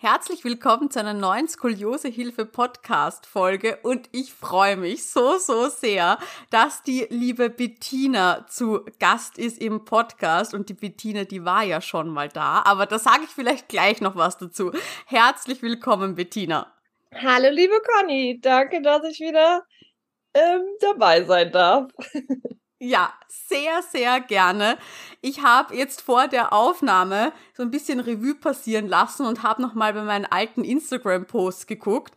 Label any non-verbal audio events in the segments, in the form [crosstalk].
Herzlich willkommen zu einer neuen Skoliosehilfe Podcast Folge und ich freue mich so, so sehr, dass die liebe Bettina zu Gast ist im Podcast und die Bettina, die war ja schon mal da, aber da sage ich vielleicht gleich noch was dazu. Herzlich willkommen, Bettina. Hallo, liebe Conny, danke, dass ich wieder ähm, dabei sein darf. [laughs] Ja, sehr, sehr gerne. Ich habe jetzt vor der Aufnahme so ein bisschen Revue passieren lassen und habe nochmal bei meinen alten Instagram-Posts geguckt.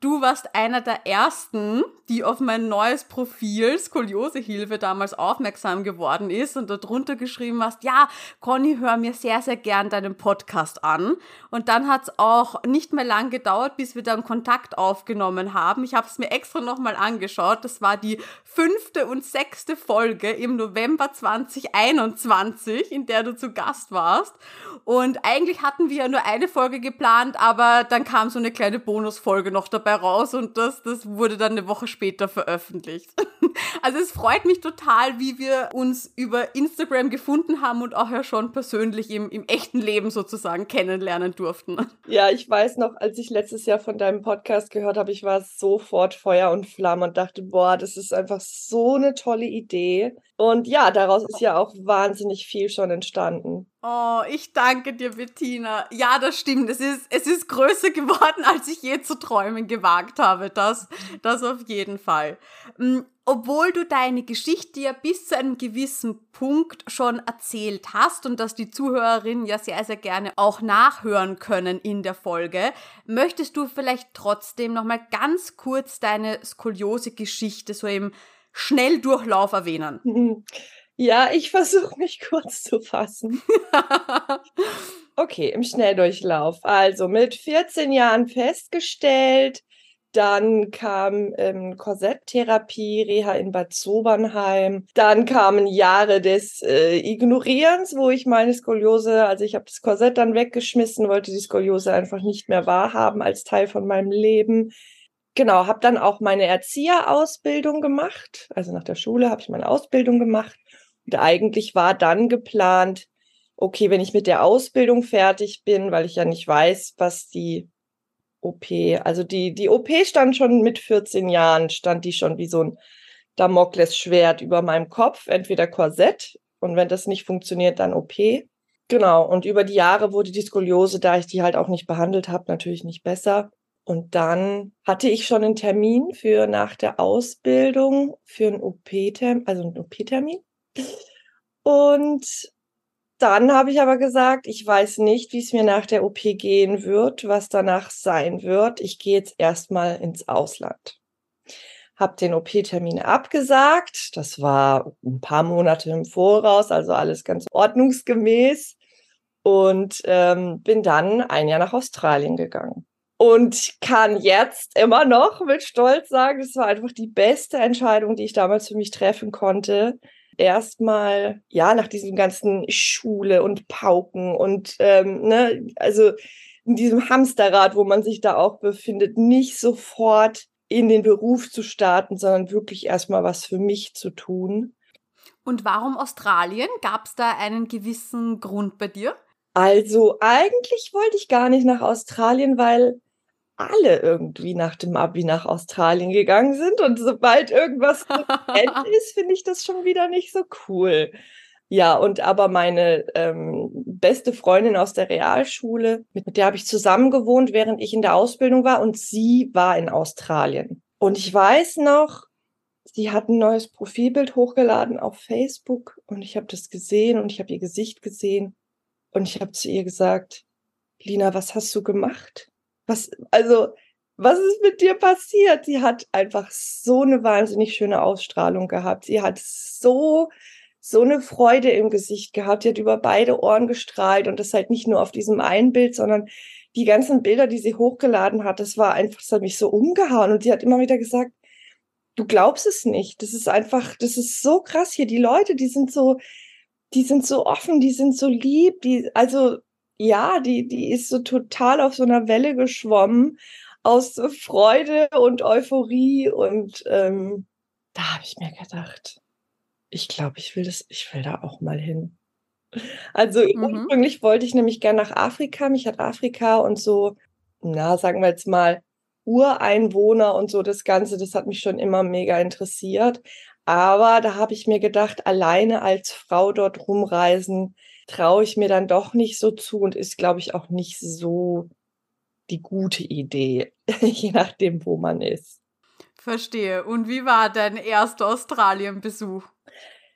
Du warst einer der ersten, die auf mein neues Profil Skoliosehilfe damals aufmerksam geworden ist und darunter geschrieben hast, ja, Conny, hör mir sehr, sehr gern deinen Podcast an. Und dann hat es auch nicht mehr lang gedauert, bis wir dann Kontakt aufgenommen haben. Ich habe es mir extra nochmal angeschaut. Das war die fünfte und sechste Folge im November 2021, in der du zu Gast warst. Und eigentlich hatten wir ja nur eine Folge geplant, aber dann kam so eine kleine Bonusfolge noch dabei raus und das, das wurde dann eine Woche später veröffentlicht. [laughs] [laughs] Also es freut mich total, wie wir uns über Instagram gefunden haben und auch ja schon persönlich im, im echten Leben sozusagen kennenlernen durften. [laughs] Ja, ich weiß noch, als ich letztes Jahr von deinem Podcast gehört habe, ich war sofort Feuer und Flamme und dachte, boah, das ist einfach so eine tolle Idee. Und ja, daraus ist ja auch wahnsinnig viel schon entstanden. Oh, ich danke dir, Bettina. Ja, das stimmt. Es ist, es ist größer geworden, [laughs] als ich je zu träumen gewagt habe. Das, das auf jeden Fall. Obwohl du deine Geschichte ja bis zu einem gewissen Punkt schon erzählt hast und dass die Zuhörerinnen ja sehr, sehr gerne auch nachhören können in der Folge, möchtest du vielleicht trotzdem nochmal ganz kurz deine Skoliose-Geschichte so im Schnelldurchlauf erwähnen? [laughs] Ja, ich versuche mich kurz zu fassen. [laughs] okay, im Schnelldurchlauf. Also mit 14 Jahren festgestellt, dann kam ähm, Korsetttherapie, Reha in Bad Sobernheim. Dann kamen Jahre des äh, Ignorierens, wo ich meine Skoliose, also ich habe das Korsett dann weggeschmissen, wollte die Skoliose einfach nicht mehr wahrhaben als Teil von meinem Leben genau, habe dann auch meine Erzieherausbildung gemacht. Also nach der Schule habe ich meine Ausbildung gemacht. Und eigentlich war dann geplant, okay, wenn ich mit der Ausbildung fertig bin, weil ich ja nicht weiß, was die OP, also die, die OP stand schon mit 14 Jahren, stand die schon wie so ein Damoklesschwert über meinem Kopf, entweder Korsett und wenn das nicht funktioniert, dann OP. Genau, und über die Jahre wurde die Skoliose, da ich die halt auch nicht behandelt habe, natürlich nicht besser. Und dann hatte ich schon einen Termin für nach der Ausbildung für einen OP-Termin, also einen OP-Termin. Und dann habe ich aber gesagt, ich weiß nicht, wie es mir nach der OP gehen wird, was danach sein wird. Ich gehe jetzt erstmal ins Ausland. habe den OP-Termin abgesagt. Das war ein paar Monate im Voraus, also alles ganz ordnungsgemäß. Und ähm, bin dann ein Jahr nach Australien gegangen. Und kann jetzt immer noch mit Stolz sagen, es war einfach die beste Entscheidung, die ich damals für mich treffen konnte. Erstmal, ja, nach diesem ganzen Schule und Pauken und, ähm, ne, also in diesem Hamsterrad, wo man sich da auch befindet, nicht sofort in den Beruf zu starten, sondern wirklich erstmal was für mich zu tun. Und warum Australien? Gab es da einen gewissen Grund bei dir? Also eigentlich wollte ich gar nicht nach Australien, weil alle irgendwie nach dem Abi nach Australien gegangen sind. Und sobald irgendwas [laughs] ist, finde ich das schon wieder nicht so cool. Ja, und aber meine ähm, beste Freundin aus der Realschule, mit der habe ich zusammen gewohnt, während ich in der Ausbildung war, und sie war in Australien. Und ich weiß noch, sie hat ein neues Profilbild hochgeladen auf Facebook und ich habe das gesehen und ich habe ihr Gesicht gesehen und ich habe zu ihr gesagt, Lina, was hast du gemacht? Was, also, was ist mit dir passiert? Sie hat einfach so eine wahnsinnig schöne Ausstrahlung gehabt. Sie hat so so eine Freude im Gesicht gehabt. Die hat über beide Ohren gestrahlt und das halt nicht nur auf diesem einen Bild, sondern die ganzen Bilder, die sie hochgeladen hat, das war einfach, das hat mich so umgehauen und sie hat immer wieder gesagt, du glaubst es nicht. Das ist einfach, das ist so krass hier. Die Leute, die sind so, die sind so offen, die sind so lieb, die, also, ja, die, die ist so total auf so einer Welle geschwommen aus Freude und Euphorie und ähm, da habe ich mir gedacht, ich glaube, ich will das, ich will da auch mal hin. Also mhm. ursprünglich wollte ich nämlich gerne nach Afrika. Mich hat Afrika und so, na, sagen wir jetzt mal, Ureinwohner und so das Ganze, das hat mich schon immer mega interessiert. Aber da habe ich mir gedacht, alleine als Frau dort rumreisen, traue ich mir dann doch nicht so zu und ist, glaube ich, auch nicht so die gute Idee, [laughs] je nachdem, wo man ist. Verstehe. Und wie war dein erster Australien-Besuch?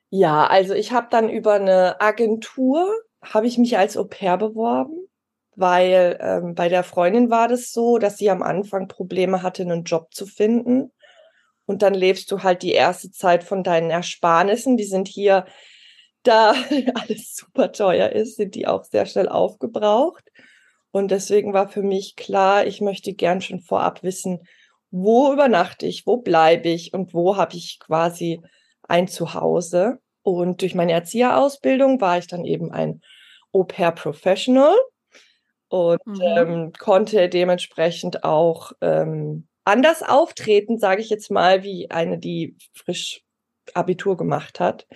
Ja, also ich habe dann über eine Agentur, habe ich mich als Au pair beworben, weil ähm, bei der Freundin war das so, dass sie am Anfang Probleme hatte, einen Job zu finden. Und dann lebst du halt die erste Zeit von deinen Ersparnissen. Die sind hier, da [laughs] alles super teuer ist, sind die auch sehr schnell aufgebraucht. Und deswegen war für mich klar, ich möchte gern schon vorab wissen, wo übernachte ich, wo bleibe ich und wo habe ich quasi ein Zuhause. Und durch meine Erzieherausbildung war ich dann eben ein Au-pair-Professional und mhm. ähm, konnte dementsprechend auch ähm, anders auftreten, sage ich jetzt mal, wie eine, die frisch Abitur gemacht hat.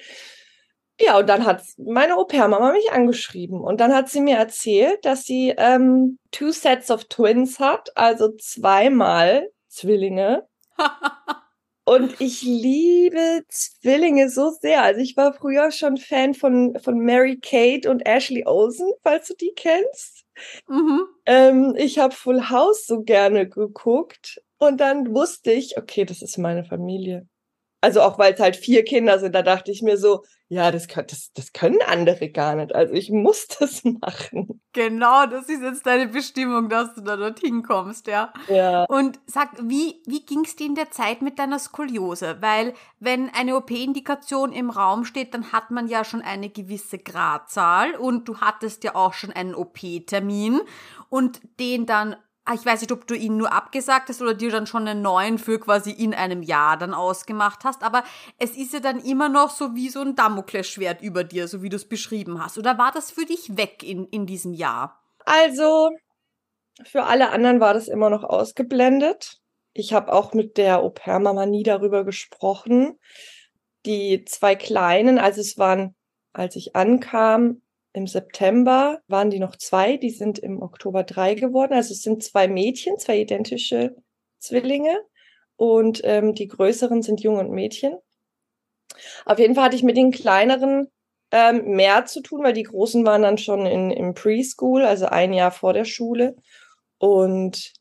Ja, und dann hat meine Au-pair-Mama mich angeschrieben und dann hat sie mir erzählt, dass sie ähm, two sets of twins hat, also zweimal Zwillinge. [laughs] Und ich liebe Zwillinge so sehr. Also ich war früher schon Fan von, von Mary Kate und Ashley Olsen, falls du die kennst. Mhm. Ähm, ich habe Full House so gerne geguckt. Und dann wusste ich, okay, das ist meine Familie. Also auch weil es halt vier Kinder sind, da dachte ich mir so, ja, das, das, das können andere gar nicht. Also ich muss [laughs] das machen. Genau, das ist jetzt deine Bestimmung, dass du da dorthin kommst, ja. Ja. Und sag, wie, wie ging es dir in der Zeit mit deiner Skoliose? Weil wenn eine OP-Indikation im Raum steht, dann hat man ja schon eine gewisse Gradzahl und du hattest ja auch schon einen OP-Termin und den dann ich weiß nicht, ob du ihn nur abgesagt hast oder dir dann schon einen neuen für quasi in einem Jahr dann ausgemacht hast, aber es ist ja dann immer noch so wie so ein Damoklesschwert über dir, so wie du es beschrieben hast. Oder war das für dich weg in, in diesem Jahr? Also, für alle anderen war das immer noch ausgeblendet. Ich habe auch mit der Au-pair-Mama nie darüber gesprochen. Die zwei Kleinen, also es waren, als ich ankam, im September waren die noch zwei, die sind im Oktober drei geworden. Also es sind zwei Mädchen, zwei identische Zwillinge und ähm, die größeren sind Junge und Mädchen. Auf jeden Fall hatte ich mit den kleineren ähm, mehr zu tun, weil die großen waren dann schon in, im Preschool, also ein Jahr vor der Schule. Und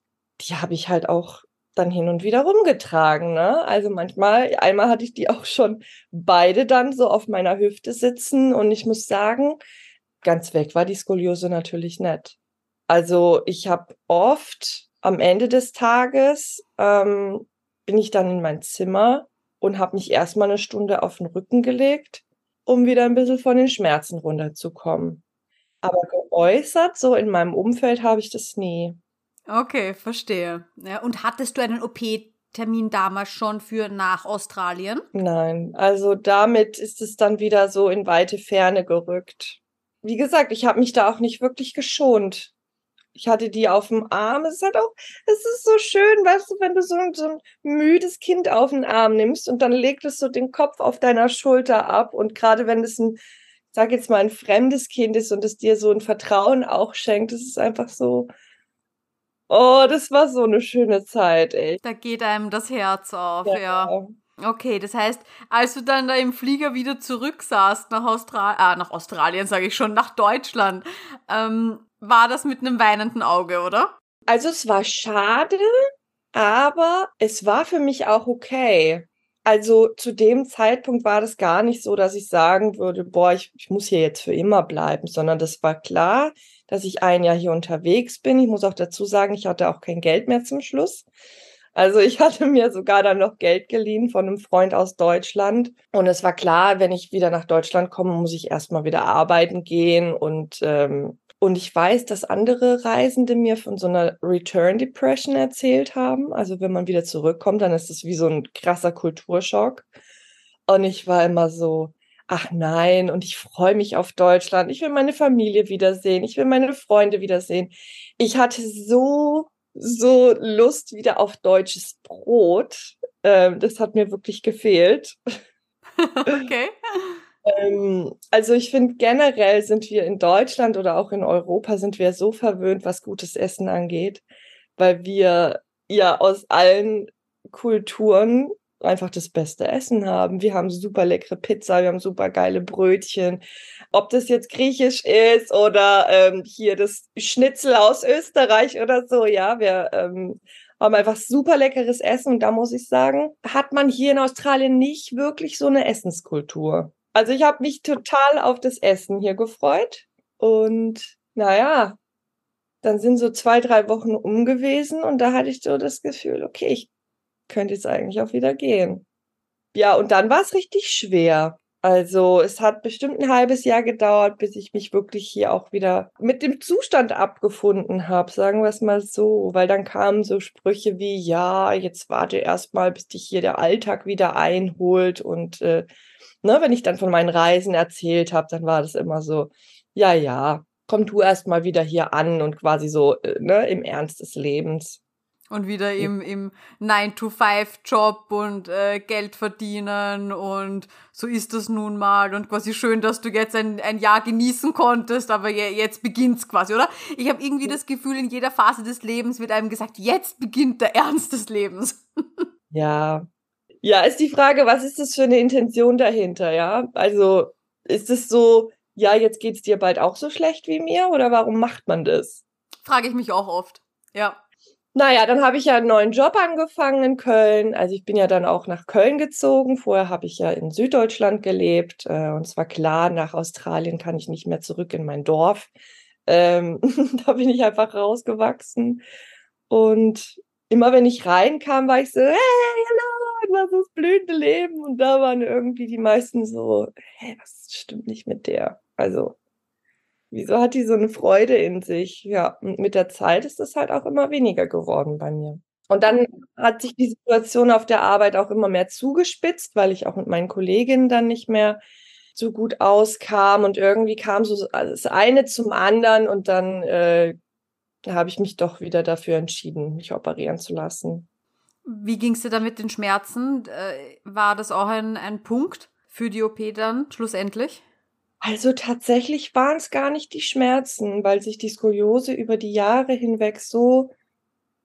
die habe ich halt auch dann hin und wieder rumgetragen. Ne? Also manchmal, einmal hatte ich die auch schon beide dann so auf meiner Hüfte sitzen und ich muss sagen, ganz weg war die Skoliose natürlich nicht. Also ich habe oft am Ende des Tages ähm, bin ich dann in mein Zimmer und habe mich erstmal eine Stunde auf den Rücken gelegt, um wieder ein bisschen von den Schmerzen runterzukommen. Aber geäußert, so in meinem Umfeld, habe ich das nie. Okay, verstehe. Ja, und hattest du einen OP-Termin damals schon für nach Australien? Nein, also damit ist es dann wieder so in weite Ferne gerückt. Wie gesagt, ich habe mich da auch nicht wirklich geschont ich hatte die auf dem Arm. Es ist halt auch, es ist so schön, weißt du, wenn du so ein, so ein müdes Kind auf den Arm nimmst und dann legt es so den Kopf auf deiner Schulter ab. Und gerade wenn es ein, sag jetzt mal, ein fremdes Kind ist und es dir so ein Vertrauen auch schenkt, das ist einfach so, oh, das war so eine schöne Zeit, ey. Da geht einem das Herz auf, ja. ja. Okay, das heißt, als du dann da im Flieger wieder zurück saßt nach Australien, ah, nach Australien sage ich schon, nach Deutschland, ähm, war das mit einem weinenden Auge, oder? Also es war schade, aber es war für mich auch okay. Also zu dem Zeitpunkt war das gar nicht so, dass ich sagen würde, boah, ich, ich muss hier jetzt für immer bleiben, sondern das war klar, dass ich ein Jahr hier unterwegs bin. Ich muss auch dazu sagen, ich hatte auch kein Geld mehr zum Schluss. Also ich hatte mir sogar dann noch Geld geliehen von einem Freund aus Deutschland. Und es war klar, wenn ich wieder nach Deutschland komme, muss ich erstmal wieder arbeiten gehen und ähm, und ich weiß, dass andere Reisende mir von so einer Return Depression erzählt haben. Also wenn man wieder zurückkommt, dann ist es wie so ein krasser Kulturschock. Und ich war immer so, ach nein, und ich freue mich auf Deutschland. Ich will meine Familie wiedersehen. Ich will meine Freunde wiedersehen. Ich hatte so, so Lust wieder auf deutsches Brot. Ähm, das hat mir wirklich gefehlt. [laughs] okay. Ähm, also ich finde generell sind wir in Deutschland oder auch in Europa sind wir so verwöhnt, was gutes Essen angeht, weil wir ja aus allen Kulturen einfach das beste Essen haben. Wir haben super leckere Pizza, wir haben super geile Brötchen. Ob das jetzt griechisch ist oder ähm, hier das Schnitzel aus Österreich oder so, ja, wir ähm, haben einfach super leckeres Essen und da muss ich sagen, hat man hier in Australien nicht wirklich so eine Essenskultur. Also ich habe mich total auf das Essen hier gefreut. Und naja, dann sind so zwei, drei Wochen um gewesen und da hatte ich so das Gefühl, okay, ich könnte jetzt eigentlich auch wieder gehen. Ja, und dann war es richtig schwer. Also es hat bestimmt ein halbes Jahr gedauert, bis ich mich wirklich hier auch wieder mit dem Zustand abgefunden habe, sagen wir es mal so, weil dann kamen so Sprüche wie, ja, jetzt warte erst mal, bis dich hier der Alltag wieder einholt und äh, ne, wenn ich dann von meinen Reisen erzählt habe, dann war das immer so, ja, ja, komm du erst mal wieder hier an und quasi so, äh, ne, im Ernst des Lebens. Und wieder im, im 9-to-5-Job und äh, Geld verdienen und so ist das nun mal und quasi schön, dass du jetzt ein, ein Jahr genießen konntest, aber je, jetzt beginnt's quasi, oder? Ich habe irgendwie das Gefühl, in jeder Phase des Lebens wird einem gesagt, jetzt beginnt der Ernst des Lebens. [laughs] ja, ja, ist die Frage, was ist das für eine Intention dahinter, ja? Also ist es so, ja, jetzt geht's dir bald auch so schlecht wie mir oder warum macht man das? Frage ich mich auch oft. Ja. Naja, dann habe ich ja einen neuen Job angefangen in Köln. Also ich bin ja dann auch nach Köln gezogen. Vorher habe ich ja in Süddeutschland gelebt. Äh, und zwar klar, nach Australien kann ich nicht mehr zurück in mein Dorf. Ähm, [laughs] da bin ich einfach rausgewachsen. Und immer wenn ich reinkam, war ich so, hey, hallo, was das blühende Leben. Und da waren irgendwie die meisten so, hä, was stimmt nicht mit der? Also, wieso hat die so eine Freude in sich? Ja, und mit der Zeit ist das halt auch immer weniger geworden bei mir. Und dann hat sich die Situation auf der Arbeit auch immer mehr zugespitzt, weil ich auch mit meinen Kolleginnen dann nicht mehr so gut auskam und irgendwie kam so das eine zum anderen und dann äh, habe ich mich doch wieder dafür entschieden, mich operieren zu lassen. Wie ging es dir da mit den Schmerzen? Äh, war das auch ein, ein Punkt für die OP dann schlussendlich? Also tatsächlich waren es gar nicht die Schmerzen, weil sich die Skoliose über die Jahre hinweg so,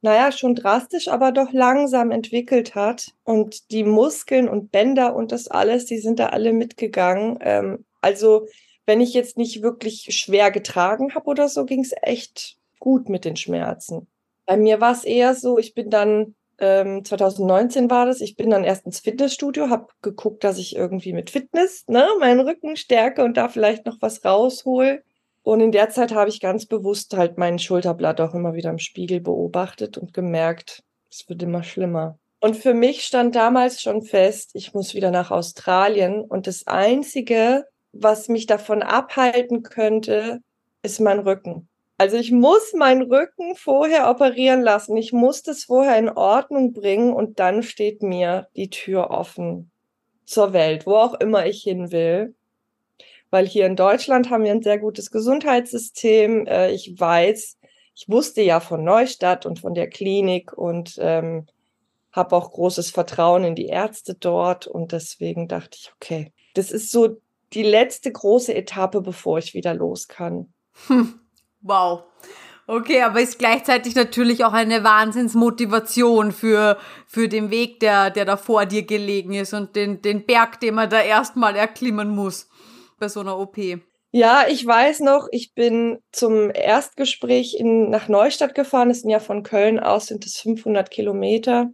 naja, schon drastisch, aber doch langsam entwickelt hat. Und die Muskeln und Bänder und das alles, die sind da alle mitgegangen. Ähm, also wenn ich jetzt nicht wirklich schwer getragen habe oder so, ging es echt gut mit den Schmerzen. Bei mir war es eher so, ich bin dann ähm, 2019 war das. Ich bin dann erst ins Fitnessstudio, habe geguckt, dass ich irgendwie mit Fitness ne, meinen Rücken stärke und da vielleicht noch was raushol. Und in der Zeit habe ich ganz bewusst halt mein Schulterblatt auch immer wieder im Spiegel beobachtet und gemerkt, es wird immer schlimmer. Und für mich stand damals schon fest, ich muss wieder nach Australien. Und das Einzige, was mich davon abhalten könnte, ist mein Rücken. Also ich muss meinen Rücken vorher operieren lassen. Ich muss das vorher in Ordnung bringen und dann steht mir die Tür offen zur Welt, wo auch immer ich hin will. Weil hier in Deutschland haben wir ein sehr gutes Gesundheitssystem. Äh, ich weiß, ich wusste ja von Neustadt und von der Klinik und ähm, habe auch großes Vertrauen in die Ärzte dort und deswegen dachte ich, okay, das ist so die letzte große Etappe, bevor ich wieder los kann. Hm. Wow. Okay, aber ist gleichzeitig natürlich auch eine Wahnsinnsmotivation für, für den Weg, der, der da vor dir gelegen ist und den, den Berg, den man da erstmal erklimmen muss bei so einer OP. Ja, ich weiß noch, ich bin zum Erstgespräch in, nach Neustadt gefahren. Das sind ja von Köln aus, sind es 500 Kilometer.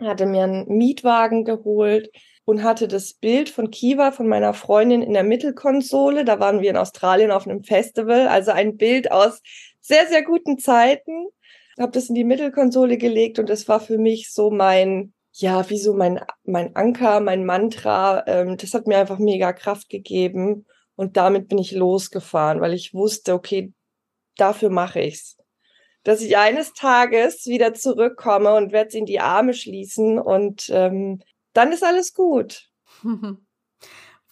Hatte mir einen Mietwagen geholt und hatte das Bild von Kiva, von meiner Freundin in der Mittelkonsole. Da waren wir in Australien auf einem Festival. Also ein Bild aus sehr, sehr guten Zeiten. Habe das in die Mittelkonsole gelegt und das war für mich so mein, ja, wie so mein, mein Anker, mein Mantra. Ähm, das hat mir einfach mega Kraft gegeben. Und damit bin ich losgefahren, weil ich wusste, okay, dafür mache ich's. Dass ich eines Tages wieder zurückkomme und werde sie in die Arme schließen und ähm, dann ist alles gut. [laughs]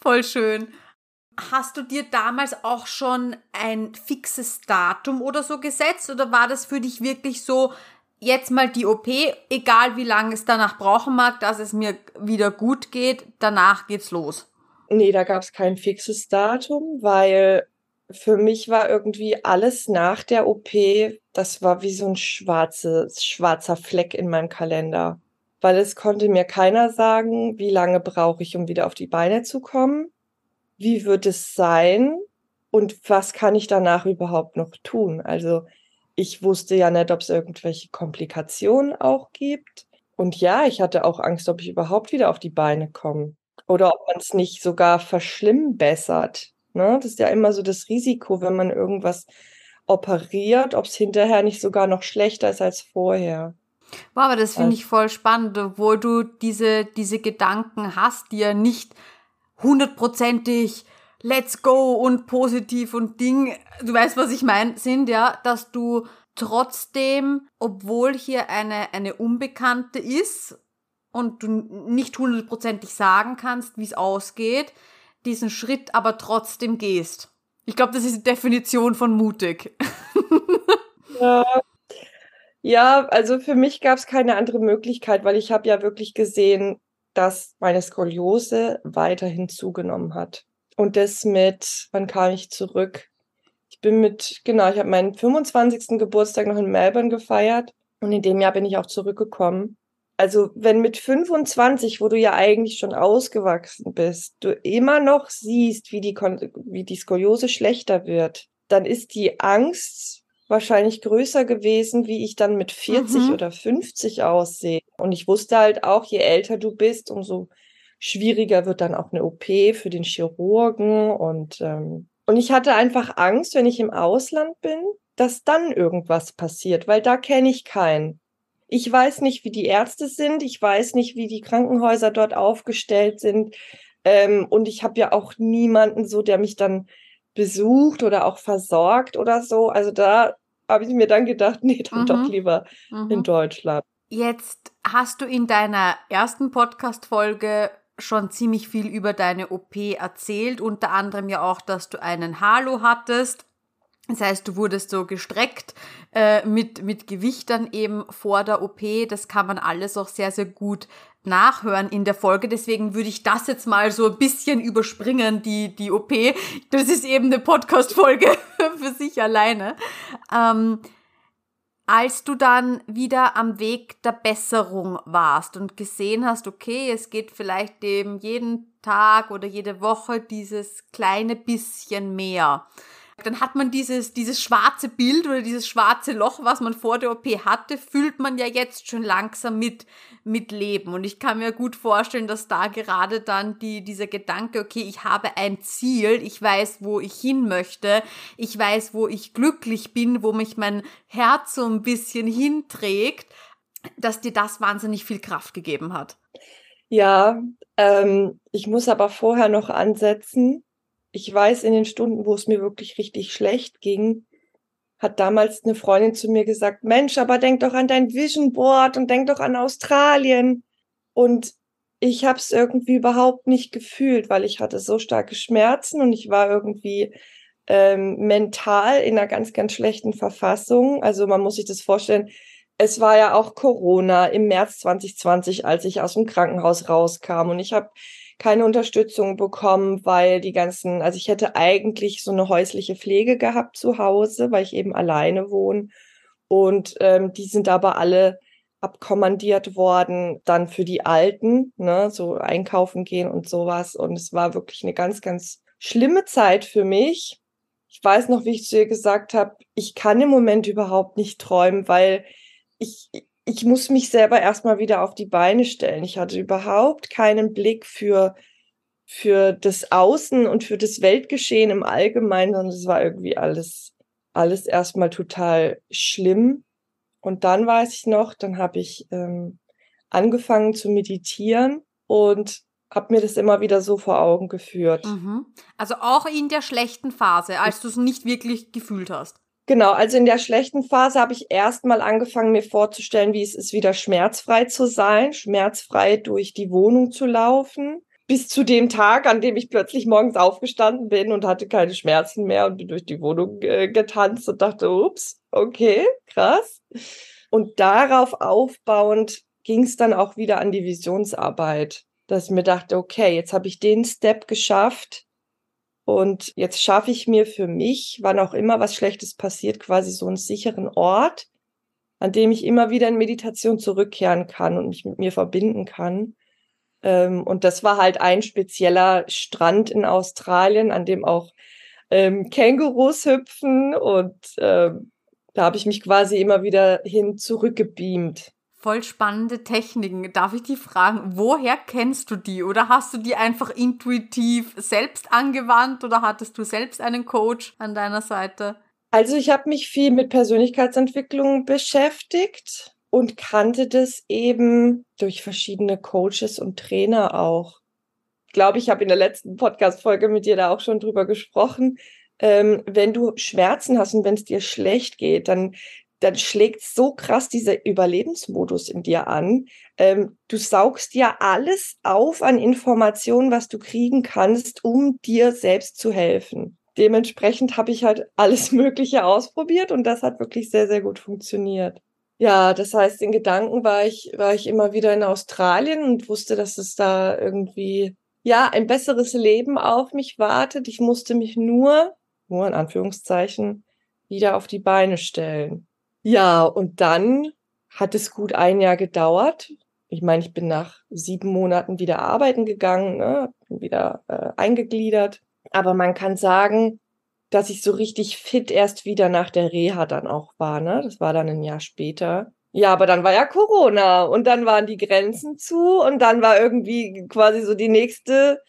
Voll schön. Hast du dir damals auch schon ein fixes Datum oder so gesetzt oder war das für dich wirklich so, jetzt mal die OP, egal wie lange es danach brauchen mag, dass es mir wieder gut geht, danach geht's los? Nee, da gab es kein fixes Datum, weil für mich war irgendwie alles nach der OP, das war wie so ein schwarzes, schwarzer Fleck in meinem Kalender weil es konnte mir keiner sagen, wie lange brauche ich, um wieder auf die Beine zu kommen, wie wird es sein und was kann ich danach überhaupt noch tun. Also ich wusste ja nicht, ob es irgendwelche Komplikationen auch gibt. Und ja, ich hatte auch Angst, ob ich überhaupt wieder auf die Beine komme oder ob man es nicht sogar verschlimmbessert. Ne? Das ist ja immer so das Risiko, wenn man irgendwas operiert, ob es hinterher nicht sogar noch schlechter ist als vorher. Boah, aber das finde ich voll spannend, obwohl du diese, diese Gedanken hast, die ja nicht hundertprozentig let's go und positiv und Ding, du weißt, was ich meine, sind ja, dass du trotzdem, obwohl hier eine, eine Unbekannte ist und du nicht hundertprozentig sagen kannst, wie es ausgeht, diesen Schritt aber trotzdem gehst. Ich glaube, das ist die Definition von mutig. [laughs] Ja, ja, also für mich gab es keine andere Möglichkeit, weil ich habe ja wirklich gesehen, dass meine Skoliose weiterhin zugenommen hat. Und das mit, wann kam ich zurück? Ich bin mit, genau, ich habe meinen 25. Geburtstag noch in Melbourne gefeiert und in dem Jahr bin ich auch zurückgekommen. Also wenn mit 25, wo du ja eigentlich schon ausgewachsen bist, du immer noch siehst, wie die, wie die Skoliose schlechter wird, dann ist die Angst wahrscheinlich größer gewesen, wie ich dann mit 40 mhm. oder 50 aussehe. Und ich wusste halt auch, je älter du bist, umso schwieriger wird dann auch eine OP für den Chirurgen. Und, ähm, und ich hatte einfach Angst, wenn ich im Ausland bin, dass dann irgendwas passiert, weil da kenne ich keinen. Ich weiß nicht, wie die Ärzte sind, ich weiß nicht, wie die Krankenhäuser dort aufgestellt sind. Ähm, und ich habe ja auch niemanden so, der mich dann besucht oder auch versorgt oder so. Also da habe ich mir dann gedacht, [laughs] nee, dann mhm. doch lieber mhm. in Deutschland. Jetzt hast du in deiner ersten Podcast-Folge schon ziemlich viel über deine OP erzählt, unter anderem ja auch, dass du einen Halo hattest. Das heißt, du wurdest so gestreckt äh, mit, mit Gewichtern eben vor der OP. Das kann man alles auch sehr, sehr gut nachhören in der Folge. Deswegen würde ich das jetzt mal so ein bisschen überspringen, die, die OP. Das ist eben eine Podcast-Folge [laughs] für sich alleine. Ähm, als du dann wieder am Weg der Besserung warst und gesehen hast, okay, es geht vielleicht eben jeden Tag oder jede Woche dieses kleine bisschen mehr dann hat man dieses, dieses schwarze Bild oder dieses schwarze Loch, was man vor der OP hatte, fühlt man ja jetzt schon langsam mit, mit Leben. Und ich kann mir gut vorstellen, dass da gerade dann die, dieser Gedanke, okay, ich habe ein Ziel, ich weiß, wo ich hin möchte, ich weiß, wo ich glücklich bin, wo mich mein Herz so ein bisschen hinträgt, dass dir das wahnsinnig viel Kraft gegeben hat. Ja, ähm, ich muss aber vorher noch ansetzen. Ich weiß, in den Stunden, wo es mir wirklich richtig schlecht ging, hat damals eine Freundin zu mir gesagt, Mensch, aber denk doch an dein Vision Board und denk doch an Australien. Und ich habe es irgendwie überhaupt nicht gefühlt, weil ich hatte so starke Schmerzen und ich war irgendwie ähm, mental in einer ganz, ganz schlechten Verfassung. Also man muss sich das vorstellen, es war ja auch Corona im März 2020, als ich aus dem Krankenhaus rauskam und ich habe keine Unterstützung bekommen, weil die ganzen, also ich hätte eigentlich so eine häusliche Pflege gehabt zu Hause, weil ich eben alleine wohne und ähm, die sind aber alle abkommandiert worden, dann für die Alten, ne, so einkaufen gehen und sowas und es war wirklich eine ganz, ganz schlimme Zeit für mich. Ich weiß noch, wie ich zu ihr gesagt habe, ich kann im Moment überhaupt nicht träumen, weil ich, ich muss mich selber erstmal wieder auf die Beine stellen. Ich hatte überhaupt keinen Blick für, für das Außen und für das Weltgeschehen im Allgemeinen, sondern es war irgendwie alles, alles erstmal total schlimm. Und dann weiß ich noch, dann habe ich ähm, angefangen zu meditieren und habe mir das immer wieder so vor Augen geführt. Mhm. Also auch in der schlechten Phase, als du es nicht wirklich gefühlt hast. Genau, also in der schlechten Phase habe ich erstmal angefangen, mir vorzustellen, wie es ist, wieder schmerzfrei zu sein, schmerzfrei durch die Wohnung zu laufen. Bis zu dem Tag, an dem ich plötzlich morgens aufgestanden bin und hatte keine Schmerzen mehr und bin durch die Wohnung äh, getanzt und dachte, ups, okay, krass. Und darauf aufbauend ging es dann auch wieder an die Visionsarbeit, dass ich mir dachte, okay, jetzt habe ich den Step geschafft, und jetzt schaffe ich mir für mich, wann auch immer was Schlechtes passiert, quasi so einen sicheren Ort, an dem ich immer wieder in Meditation zurückkehren kann und mich mit mir verbinden kann. Ähm, und das war halt ein spezieller Strand in Australien, an dem auch ähm, Kängurus hüpfen und ähm, da habe ich mich quasi immer wieder hin zurückgebeamt voll spannende Techniken. Darf ich die fragen, woher kennst du die? Oder hast du die einfach intuitiv selbst angewandt oder hattest du selbst einen Coach an deiner Seite? Also ich habe mich viel mit Persönlichkeitsentwicklung beschäftigt und kannte das eben durch verschiedene Coaches und Trainer auch. Ich glaube, ich habe in der letzten Podcast-Folge mit dir da auch schon drüber gesprochen. Ähm, wenn du Schmerzen hast und wenn es dir schlecht geht, dann dann schlägt so krass dieser Überlebensmodus in dir an. Ähm, du saugst ja alles auf an Informationen, was du kriegen kannst, um dir selbst zu helfen. Dementsprechend habe ich halt alles [laughs] Mögliche ausprobiert und das hat wirklich sehr, sehr gut funktioniert. Ja, das heißt, in Gedanken war ich, war ich immer wieder in Australien und wusste, dass es da irgendwie, ja, ein besseres Leben auf mich wartet. Ich musste mich nur, nur in Anführungszeichen, wieder auf die Beine stellen. Ja, und dann hat es gut ein Jahr gedauert. Ich meine, ich bin nach sieben Monaten wieder arbeiten gegangen, ne, bin wieder äh, eingegliedert. Aber man kann sagen, dass ich so richtig fit erst wieder nach der Reha dann auch war. Ne? Das war dann ein Jahr später. Ja, aber dann war ja Corona und dann waren die Grenzen zu und dann war irgendwie quasi so die nächste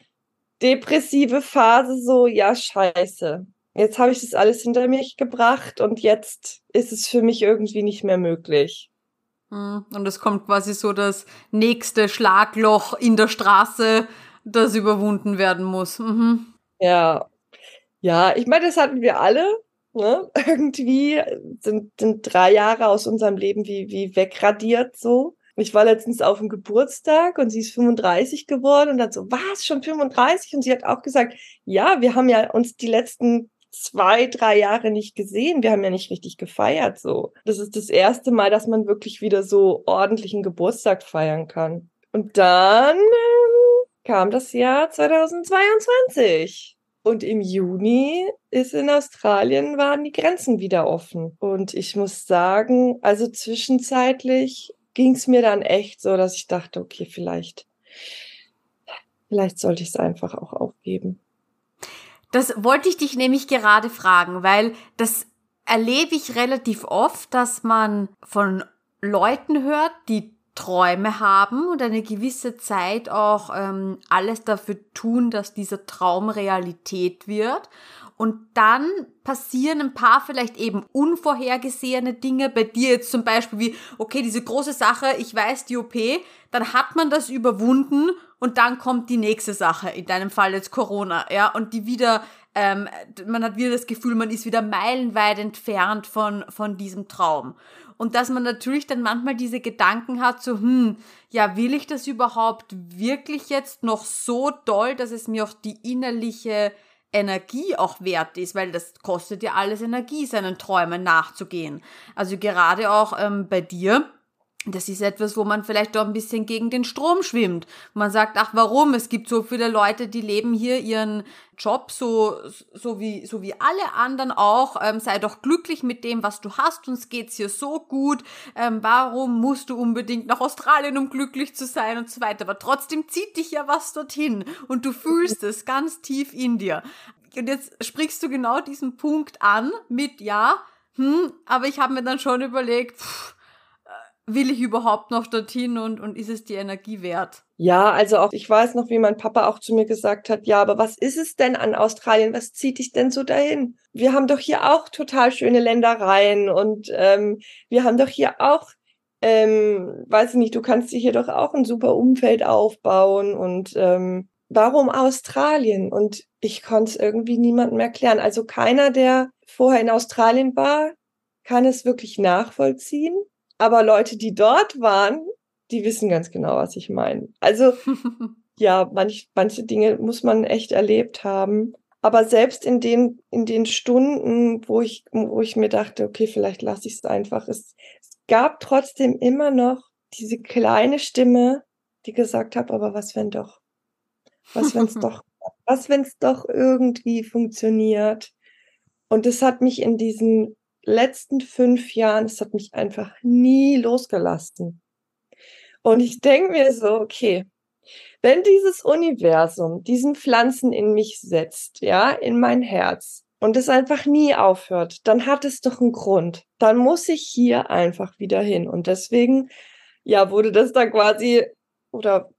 depressive Phase so, ja, scheiße jetzt habe ich das alles hinter mich gebracht und jetzt ist es für mich irgendwie nicht mehr möglich. Hm, und es kommt quasi so das nächste Schlagloch in der Straße, das überwunden werden muss. Mhm. Ja, ja, ich meine, das hatten wir alle. Ne? [laughs] Irgendwie sind, sind drei Jahre aus unserem Leben wie, wie wegradiert so. Ich war letztens auf dem Geburtstag und sie ist 35 geworden und dann so, was, schon 35? Und sie hat auch gesagt, ja, wir haben ja uns die letzten zwei, drei Jahre nicht gesehen. Wir haben ja nicht richtig gefeiert so. Das ist das erste Mal, dass man wirklich wieder so ordentlichen Geburtstag feiern kann. Und dann ähm, kam das Jahr 2022. Und im Juni ist in Australien waren die Grenzen wieder offen. Und ich muss sagen, also zwischenzeitlich ging es mir dann echt so, dass ich dachte, okay, vielleicht, vielleicht sollte ich es einfach auch aufgeben. Das wollte ich dich nämlich gerade fragen, weil das erlebe ich relativ oft, dass man von Leuten hört, die Träume haben und eine gewisse Zeit auch ähm, alles dafür tun, dass dieser Traum Realität wird. Und dann passieren ein paar vielleicht eben unvorhergesehene Dinge. Bei dir jetzt zum Beispiel wie, okay, diese große Sache, ich weiß die OP, dann hat man das überwunden und dann kommt die nächste Sache, in deinem Fall jetzt Corona, ja, und die wieder, ähm, man hat wieder das Gefühl, man ist wieder meilenweit entfernt von, von diesem Traum. Und dass man natürlich dann manchmal diese Gedanken hat, so, hm, ja, will ich das überhaupt wirklich jetzt noch so doll, dass es mir auch die innerliche Energie auch wert ist, weil das kostet ja alles Energie, seinen Träumen nachzugehen. Also gerade auch ähm, bei dir, das ist etwas, wo man vielleicht auch ein bisschen gegen den Strom schwimmt. Man sagt, ach warum? Es gibt so viele Leute, die leben hier ihren Job so, so wie, so wie alle anderen auch. Ähm, sei doch glücklich mit dem, was du hast. Uns geht's hier so gut. Ähm, warum musst du unbedingt nach Australien, um glücklich zu sein und so weiter? Aber trotzdem zieht dich ja was dorthin und du fühlst es ganz tief in dir. Und jetzt sprichst du genau diesen Punkt an mit, ja, hm, aber ich habe mir dann schon überlegt, pff, will ich überhaupt noch dorthin und, und ist es die Energie wert? Ja, also auch, ich weiß noch, wie mein Papa auch zu mir gesagt hat, ja, aber was ist es denn an Australien? Was zieht dich denn so dahin? Wir haben doch hier auch total schöne Ländereien und ähm, wir haben doch hier auch, ähm, weiß ich nicht, du kannst dir hier doch auch ein super Umfeld aufbauen und ähm, warum Australien? Und ich konnte es irgendwie niemandem erklären. Also keiner, der vorher in Australien war, kann es wirklich nachvollziehen. Aber Leute, die dort waren, die wissen ganz genau, was ich meine. Also [laughs] ja, manch, manche Dinge muss man echt erlebt haben. Aber selbst in den, in den Stunden, wo ich, wo ich mir dachte, okay, vielleicht lasse ich es einfach, es, es gab trotzdem immer noch diese kleine Stimme, die gesagt hat, aber was wenn doch? Was wenn es [laughs] doch, was wenn es doch irgendwie funktioniert? Und es hat mich in diesen letzten fünf Jahren, es hat mich einfach nie losgelassen. Und ich denke mir so, okay, wenn dieses Universum diesen Pflanzen in mich setzt, ja, in mein Herz, und es einfach nie aufhört, dann hat es doch einen Grund. Dann muss ich hier einfach wieder hin. Und deswegen, ja, wurde das dann quasi, oder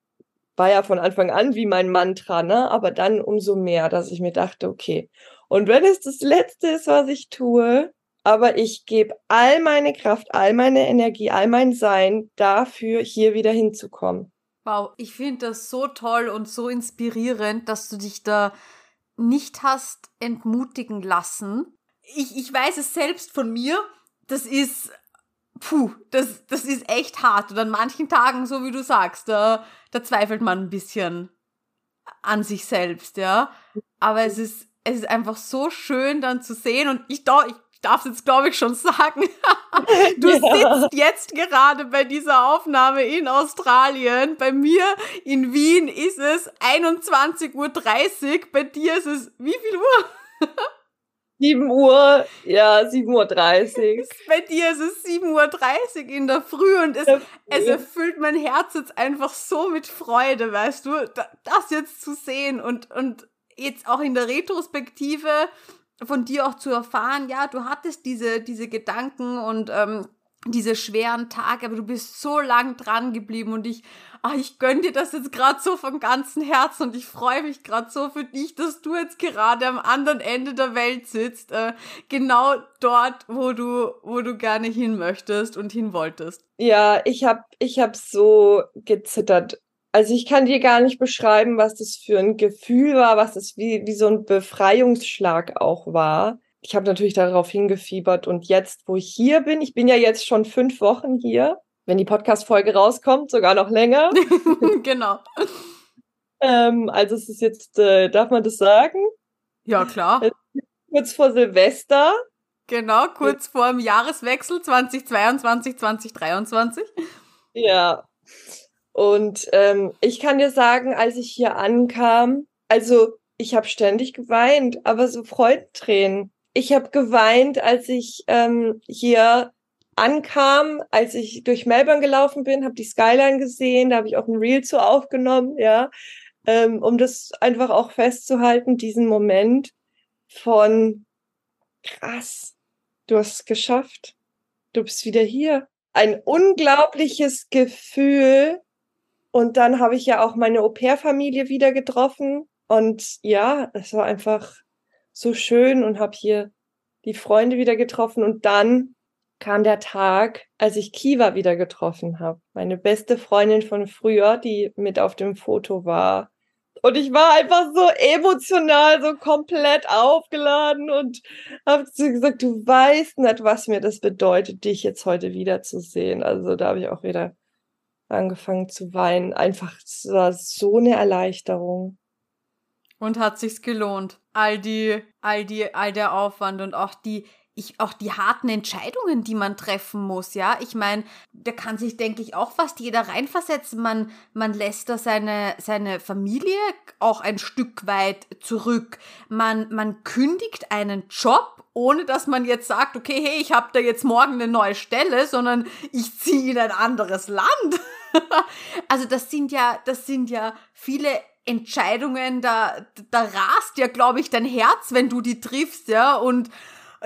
war ja von Anfang an wie mein Mantra, ne? Aber dann umso mehr, dass ich mir dachte, okay. Und wenn es das Letzte ist, was ich tue, aber ich gebe all meine Kraft, all meine Energie, all mein Sein dafür, hier wieder hinzukommen. Wow, ich finde das so toll und so inspirierend, dass du dich da nicht hast entmutigen lassen. Ich, ich weiß es selbst von mir, das ist, puh, das, das ist echt hart. Und an manchen Tagen, so wie du sagst, da, da zweifelt man ein bisschen an sich selbst, ja. Aber es ist, es ist einfach so schön dann zu sehen und ich, da, ich ich darf es jetzt, glaube ich, schon sagen. [laughs] du ja. sitzt jetzt gerade bei dieser Aufnahme in Australien. Bei mir in Wien ist es 21.30 Uhr. Bei dir ist es wie viel Uhr? 7 Uhr, ja, 7.30 Uhr. [laughs] Bei dir ist es 7.30 Uhr in der Früh und es, es erfüllt mein Herz jetzt einfach so mit Freude, weißt du, das jetzt zu sehen und, und jetzt auch in der Retrospektive von dir auch zu erfahren, ja, du hattest diese, diese Gedanken und ähm, diese schweren Tage, aber du bist so lang dran geblieben und ich, ach, ich gönn dir das jetzt gerade so von ganzem Herzen und ich freue mich gerade so für dich, dass du jetzt gerade am anderen Ende der Welt sitzt, äh, genau dort, wo du, wo du gerne hin möchtest und hin wolltest. Ja, ich habe ich hab so gezittert also ich kann dir gar nicht beschreiben, was das für ein Gefühl war, was das wie, wie so ein Befreiungsschlag auch war. Ich habe natürlich darauf hingefiebert und jetzt, wo ich hier bin, ich bin ja jetzt schon fünf Wochen hier, wenn die Podcast-Folge rauskommt, sogar noch länger. [laughs] [laughs] genau. ähm, also es ist jetzt, äh, darf man das sagen? Ja, klar. Kurz vor Silvester. Genau, kurz vor dem Jahreswechsel 2022, 2023. Ja. Und ähm, ich kann dir sagen, als ich hier ankam, also ich habe ständig geweint, aber so Freudentränen. Ich habe geweint, als ich ähm, hier ankam, als ich durch Melbourne gelaufen bin, habe die Skyline gesehen, da habe ich auch ein Reel zu aufgenommen, ja, ähm, um das einfach auch festzuhalten, diesen Moment von krass, du hast es geschafft, du bist wieder hier, ein unglaubliches Gefühl. Und dann habe ich ja auch meine Au-pair-Familie wieder getroffen. Und ja, es war einfach so schön und habe hier die Freunde wieder getroffen. Und dann kam der Tag, als ich Kiva wieder getroffen habe. Meine beste Freundin von früher, die mit auf dem Foto war. Und ich war einfach so emotional, so komplett aufgeladen und habe gesagt, du weißt nicht, was mir das bedeutet, dich jetzt heute wiederzusehen. Also da habe ich auch wieder angefangen zu weinen. Einfach, es war so eine Erleichterung. Und hat sich's gelohnt. All die, all die, all der Aufwand und auch die ich, auch die harten Entscheidungen, die man treffen muss, ja. Ich meine, da kann sich, denke ich, auch fast jeder reinversetzen. Man, man lässt da seine, seine Familie auch ein Stück weit zurück. Man, man kündigt einen Job, ohne dass man jetzt sagt, okay, hey, ich habe da jetzt morgen eine neue Stelle, sondern ich ziehe in ein anderes Land. [laughs] [laughs] also das sind ja, das sind ja viele Entscheidungen, da, da rast ja, glaube ich, dein Herz, wenn du die triffst, ja, und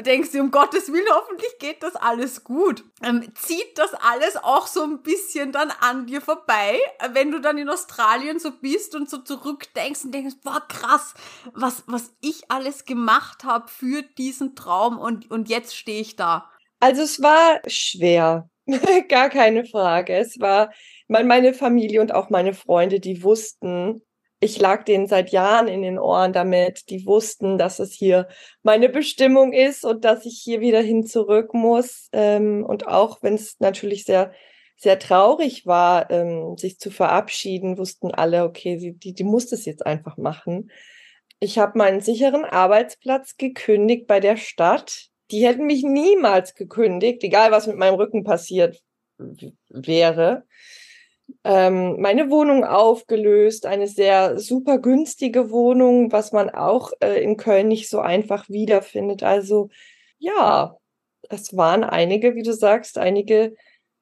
denkst du, um Gottes Willen, hoffentlich geht das alles gut. Ähm, zieht das alles auch so ein bisschen dann an dir vorbei, wenn du dann in Australien so bist und so zurückdenkst und denkst, boah, krass, was, was ich alles gemacht habe für diesen Traum und, und jetzt stehe ich da. Also es war schwer, [laughs] gar keine Frage. Es war, meine Familie und auch meine Freunde, die wussten, ich lag denen seit Jahren in den Ohren damit. Die wussten, dass es hier meine Bestimmung ist und dass ich hier wieder hin zurück muss. Ähm, und auch wenn es natürlich sehr, sehr traurig war, ähm, sich zu verabschieden, wussten alle, okay, die, die muss das jetzt einfach machen. Ich habe meinen sicheren Arbeitsplatz gekündigt bei der Stadt. Die hätten mich niemals gekündigt, egal was mit meinem Rücken passiert wäre ähm, meine Wohnung aufgelöst, eine sehr super günstige Wohnung, was man auch äh, in Köln nicht so einfach wiederfindet. Also ja, es waren einige, wie du sagst, einige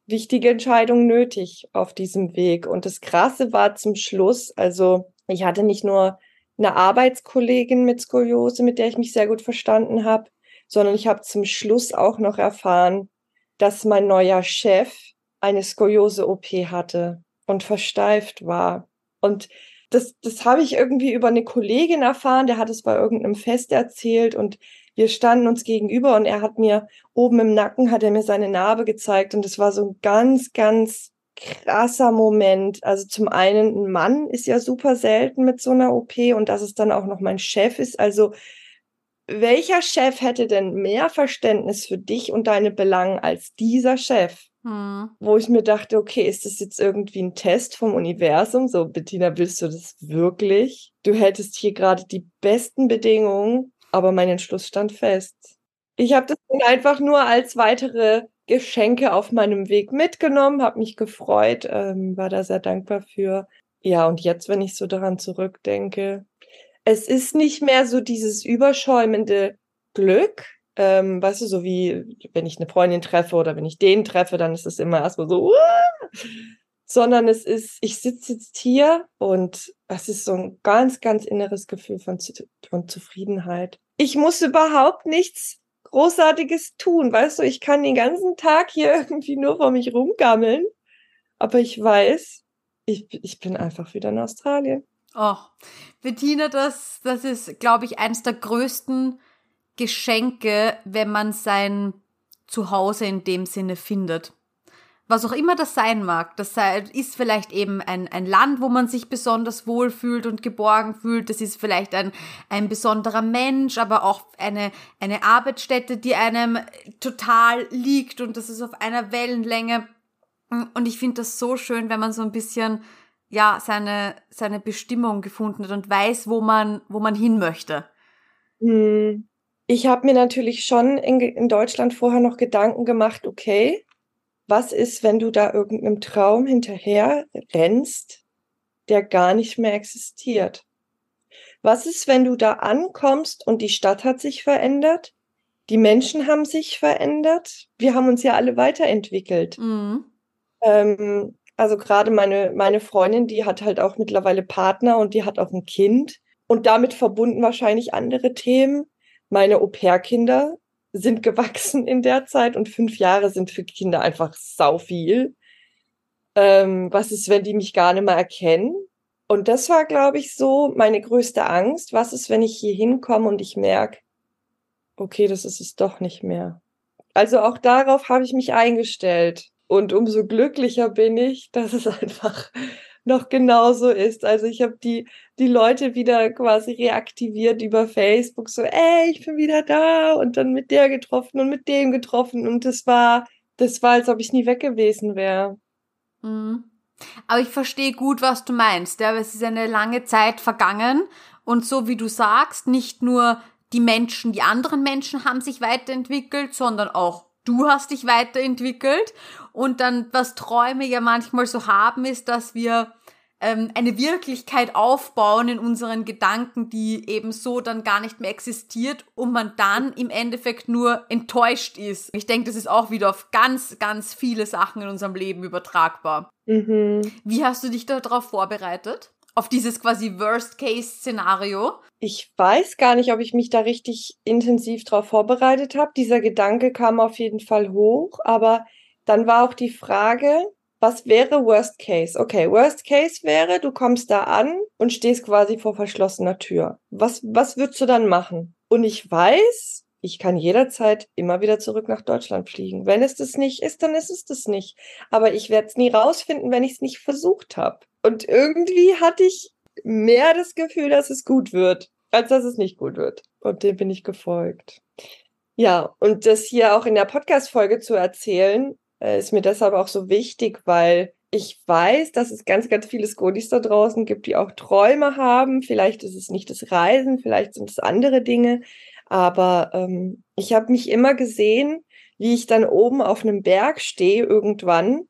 wichtige Entscheidungen nötig auf diesem Weg. Und das Krasse war zum Schluss, also ich hatte nicht nur eine Arbeitskollegin mit Skoliose, mit der ich mich sehr gut verstanden habe, sondern ich habe zum Schluss auch noch erfahren, dass mein neuer Chef eine Skoliose-OP hatte und versteift war. Und das, das habe ich irgendwie über eine Kollegin erfahren, der hat es bei irgendeinem Fest erzählt und wir standen uns gegenüber und er hat mir oben im Nacken, hat er mir seine Narbe gezeigt und es war so ein ganz, ganz krasser Moment. Also zum einen, ein Mann ist ja super selten mit so einer OP und dass es dann auch noch mein Chef ist. Also welcher Chef hätte denn mehr Verständnis für dich und deine Belangen als dieser Chef? Hm. Wo ich mir dachte, okay, ist das jetzt irgendwie ein Test vom Universum? So, Bettina, willst du das wirklich? Du hättest hier gerade die besten Bedingungen, aber mein Entschluss stand fest. Ich habe das einfach nur als weitere Geschenke auf meinem Weg mitgenommen, habe mich gefreut, ähm, war da sehr dankbar für. Ja, und jetzt, wenn ich so daran zurückdenke, es ist nicht mehr so dieses überschäumende Glück, ähm, weißt du, so wie wenn ich eine Freundin treffe oder wenn ich den treffe, dann ist es immer erstmal so, Uah! sondern es ist, ich sitze jetzt hier und es ist so ein ganz, ganz inneres Gefühl von, von Zufriedenheit. Ich muss überhaupt nichts Großartiges tun, weißt du, ich kann den ganzen Tag hier [laughs] irgendwie nur vor mich rumgammeln, aber ich weiß, ich, ich bin einfach wieder in Australien. Oh, Bettina, das, das ist, glaube ich, eines der größten Geschenke, wenn man sein Zuhause in dem Sinne findet. Was auch immer das sein mag, das ist vielleicht eben ein, ein Land, wo man sich besonders wohlfühlt und geborgen fühlt. Das ist vielleicht ein, ein besonderer Mensch, aber auch eine, eine Arbeitsstätte, die einem total liegt und das ist auf einer Wellenlänge. Und ich finde das so schön, wenn man so ein bisschen, ja, seine, seine Bestimmung gefunden hat und weiß, wo man, wo man hin möchte. Hm. Ich habe mir natürlich schon in, in Deutschland vorher noch Gedanken gemacht, okay, was ist, wenn du da irgendeinem Traum hinterher rennst, der gar nicht mehr existiert? Was ist, wenn du da ankommst und die Stadt hat sich verändert? Die Menschen haben sich verändert. Wir haben uns ja alle weiterentwickelt. Mhm. Ähm, also gerade meine, meine Freundin, die hat halt auch mittlerweile Partner und die hat auch ein Kind und damit verbunden wahrscheinlich andere Themen meine Au-pair-Kinder sind [laughs] gewachsen in der Zeit und fünf Jahre sind für Kinder einfach sau viel. Ähm, was ist, wenn die mich gar nicht mehr erkennen? Und das war, glaube ich, so meine größte Angst. Was ist, wenn ich hier hinkomme und ich merke, okay, das ist es doch nicht mehr. Also auch darauf habe ich mich eingestellt. Und umso glücklicher bin ich, dass es [laughs] einfach noch genauso ist. Also ich habe die, die Leute wieder quasi reaktiviert über Facebook, so, ey, ich bin wieder da und dann mit der getroffen und mit dem getroffen. Und das war, das war, als ob ich nie weg gewesen wäre. Mhm. Aber ich verstehe gut, was du meinst. Ja, es ist eine lange Zeit vergangen und so wie du sagst, nicht nur die Menschen, die anderen Menschen haben sich weiterentwickelt, sondern auch du hast dich weiterentwickelt. Und dann, was Träume ja manchmal so haben, ist, dass wir ähm, eine Wirklichkeit aufbauen in unseren Gedanken, die eben so dann gar nicht mehr existiert und man dann im Endeffekt nur enttäuscht ist. Ich denke, das ist auch wieder auf ganz, ganz viele Sachen in unserem Leben übertragbar. Mhm. Wie hast du dich darauf vorbereitet? Auf dieses quasi Worst-Case-Szenario? Ich weiß gar nicht, ob ich mich da richtig intensiv darauf vorbereitet habe. Dieser Gedanke kam auf jeden Fall hoch, aber dann war auch die Frage, was wäre Worst Case? Okay, Worst Case wäre, du kommst da an und stehst quasi vor verschlossener Tür. Was, was würdest du dann machen? Und ich weiß, ich kann jederzeit immer wieder zurück nach Deutschland fliegen. Wenn es das nicht ist, dann ist es das nicht. Aber ich werde es nie rausfinden, wenn ich es nicht versucht habe. Und irgendwie hatte ich mehr das Gefühl, dass es gut wird, als dass es nicht gut wird. Und dem bin ich gefolgt. Ja, und das hier auch in der Podcast-Folge zu erzählen, äh, ist mir deshalb auch so wichtig, weil ich weiß, dass es ganz, ganz viele Skolis da draußen gibt, die auch Träume haben. Vielleicht ist es nicht das Reisen, vielleicht sind es andere Dinge. Aber ähm, ich habe mich immer gesehen, wie ich dann oben auf einem Berg stehe irgendwann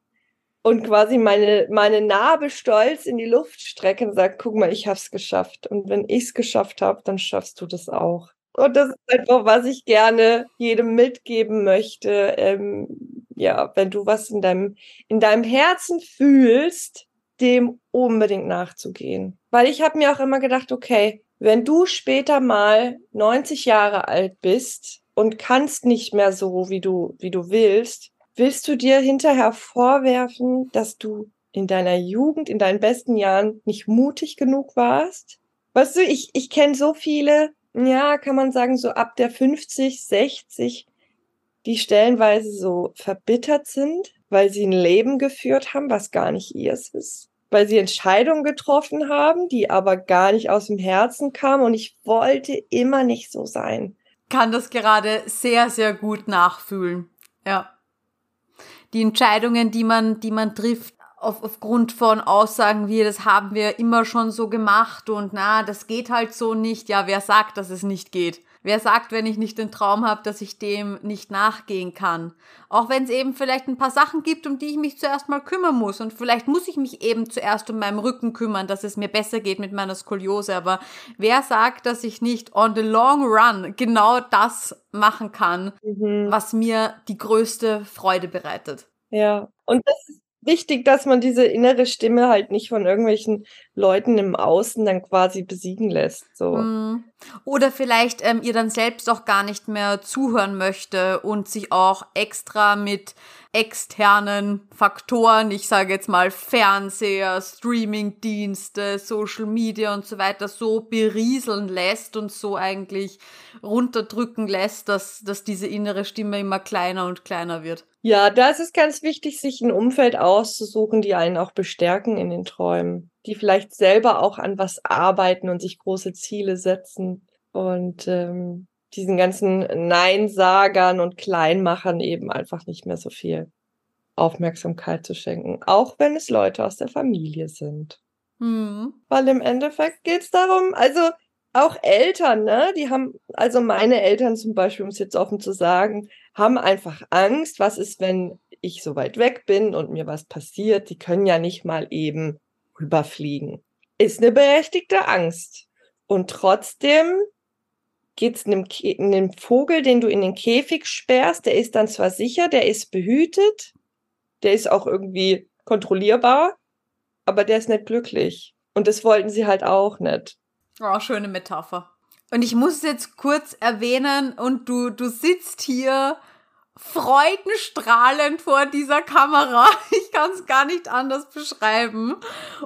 und quasi meine, meine Narbe stolz in die Luft strecke und sage, guck mal, ich hab's geschafft. Und wenn ich's geschafft habe, dann schaffst du das auch. Und das ist einfach, was ich gerne jedem mitgeben möchte. Ähm, ja, wenn du was in deinem, in deinem Herzen fühlst, dem unbedingt nachzugehen. Weil ich habe mir auch immer gedacht, okay, wenn du später mal 90 Jahre alt bist und kannst nicht mehr so, wie du, wie du willst, willst du dir hinterher vorwerfen, dass du in deiner Jugend, in deinen besten Jahren nicht mutig genug warst? Weißt du, ich, ich kenne so viele, ja, kann man sagen, so ab der 50, 60, die stellenweise so verbittert sind, weil sie ein Leben geführt haben, was gar nicht ihrs ist. Weil sie Entscheidungen getroffen haben, die aber gar nicht aus dem Herzen kamen und ich wollte immer nicht so sein. Kann das gerade sehr, sehr gut nachfühlen. Ja. Die Entscheidungen, die man, die man trifft, auf, aufgrund von Aussagen wie, das haben wir immer schon so gemacht und na, das geht halt so nicht. Ja, wer sagt, dass es nicht geht? Wer sagt, wenn ich nicht den Traum habe, dass ich dem nicht nachgehen kann? Auch wenn es eben vielleicht ein paar Sachen gibt, um die ich mich zuerst mal kümmern muss. Und vielleicht muss ich mich eben zuerst um meinen Rücken kümmern, dass es mir besser geht mit meiner Skoliose. Aber wer sagt, dass ich nicht on the long run genau das machen kann, mhm. was mir die größte Freude bereitet? Ja, und das ist wichtig, dass man diese innere Stimme halt nicht von irgendwelchen Leuten im Außen dann quasi besiegen lässt. So. Mhm. Oder vielleicht ähm, ihr dann selbst auch gar nicht mehr zuhören möchte und sich auch extra mit externen Faktoren, ich sage jetzt mal Fernseher, Streamingdienste, Social Media und so weiter, so berieseln lässt und so eigentlich runterdrücken lässt, dass, dass diese innere Stimme immer kleiner und kleiner wird. Ja, da ist es ganz wichtig, sich ein Umfeld auszusuchen, die einen auch bestärken in den Träumen, die vielleicht selber auch an was arbeiten und sich große Ziele setzen und ähm, diesen ganzen Neinsagern und Kleinmachern eben einfach nicht mehr so viel Aufmerksamkeit zu schenken, auch wenn es Leute aus der Familie sind. Mhm. Weil im Endeffekt geht es darum, also auch Eltern, ne, die haben, also meine Eltern zum Beispiel, um es jetzt offen zu sagen, haben einfach Angst, was ist, wenn ich so weit weg bin und mir was passiert. Die können ja nicht mal eben rüberfliegen. Ist eine berechtigte Angst. Und trotzdem geht's einem, einem Vogel, den du in den Käfig sperrst, der ist dann zwar sicher, der ist behütet, der ist auch irgendwie kontrollierbar, aber der ist nicht glücklich. Und das wollten sie halt auch nicht. Oh, schöne Metapher. Und ich muss jetzt kurz erwähnen, und du, du sitzt hier freudenstrahlend vor dieser Kamera. [laughs] Ich kann es gar nicht anders beschreiben.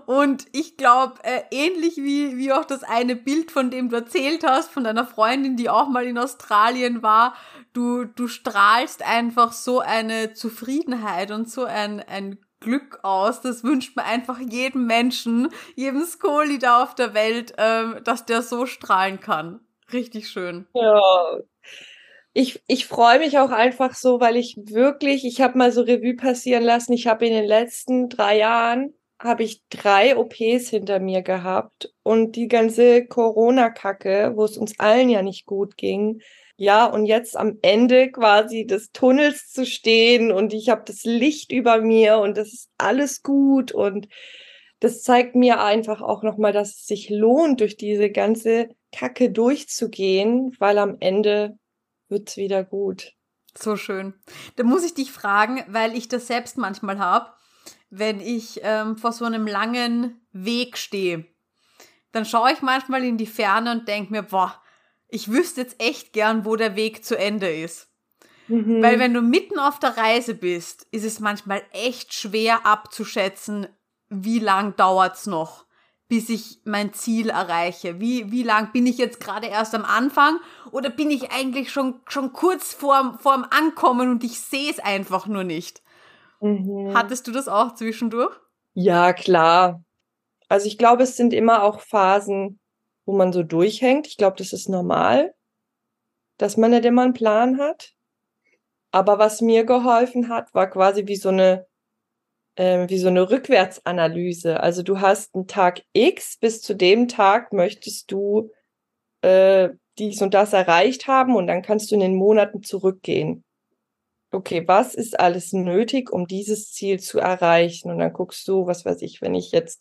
Und ich glaube, äh, ähnlich wie, wie auch das eine Bild, von dem du erzählt hast, von deiner Freundin, die auch mal in Australien war, du, du strahlst einfach so eine Zufriedenheit und so ein, ein Glück aus. Das wünscht man einfach jedem Menschen, jedem Skoli da auf der Welt, äh, dass der so strahlen kann. Richtig schön. Ja, ich, ich freue mich auch einfach so, weil ich wirklich, ich habe mal so Revue passieren lassen, ich habe in den letzten drei Jahren, habe ich drei OPs hinter mir gehabt. Und die ganze Corona-Kacke, wo es uns allen ja nicht gut ging, ja, und jetzt am Ende quasi des Tunnels zu stehen und ich habe das Licht über mir und das ist alles gut. Und das zeigt mir einfach auch nochmal, dass es sich lohnt, durch diese ganze Kacke durchzugehen, weil am Ende wird's wieder gut. So schön. Da muss ich dich fragen, weil ich das selbst manchmal habe, wenn ich ähm, vor so einem langen Weg stehe. Dann schaue ich manchmal in die Ferne und denke mir, boah, ich wüsste jetzt echt gern, wo der Weg zu Ende ist. Mhm. Weil wenn du mitten auf der Reise bist, ist es manchmal echt schwer abzuschätzen, wie lang dauert's noch bis ich mein Ziel erreiche? Wie, wie lang bin ich jetzt gerade erst am Anfang oder bin ich eigentlich schon, schon kurz vorm, vorm Ankommen und ich sehe es einfach nur nicht? Mhm. Hattest du das auch zwischendurch? Ja, klar. Also ich glaube, es sind immer auch Phasen, wo man so durchhängt. Ich glaube, das ist normal, dass man nicht immer einen Plan hat. Aber was mir geholfen hat, war quasi wie so eine äh, wie so eine Rückwärtsanalyse. Also du hast einen Tag X, bis zu dem Tag möchtest du äh, dies und das erreicht haben und dann kannst du in den Monaten zurückgehen. Okay, was ist alles nötig, um dieses Ziel zu erreichen? Und dann guckst du, was weiß ich, wenn ich jetzt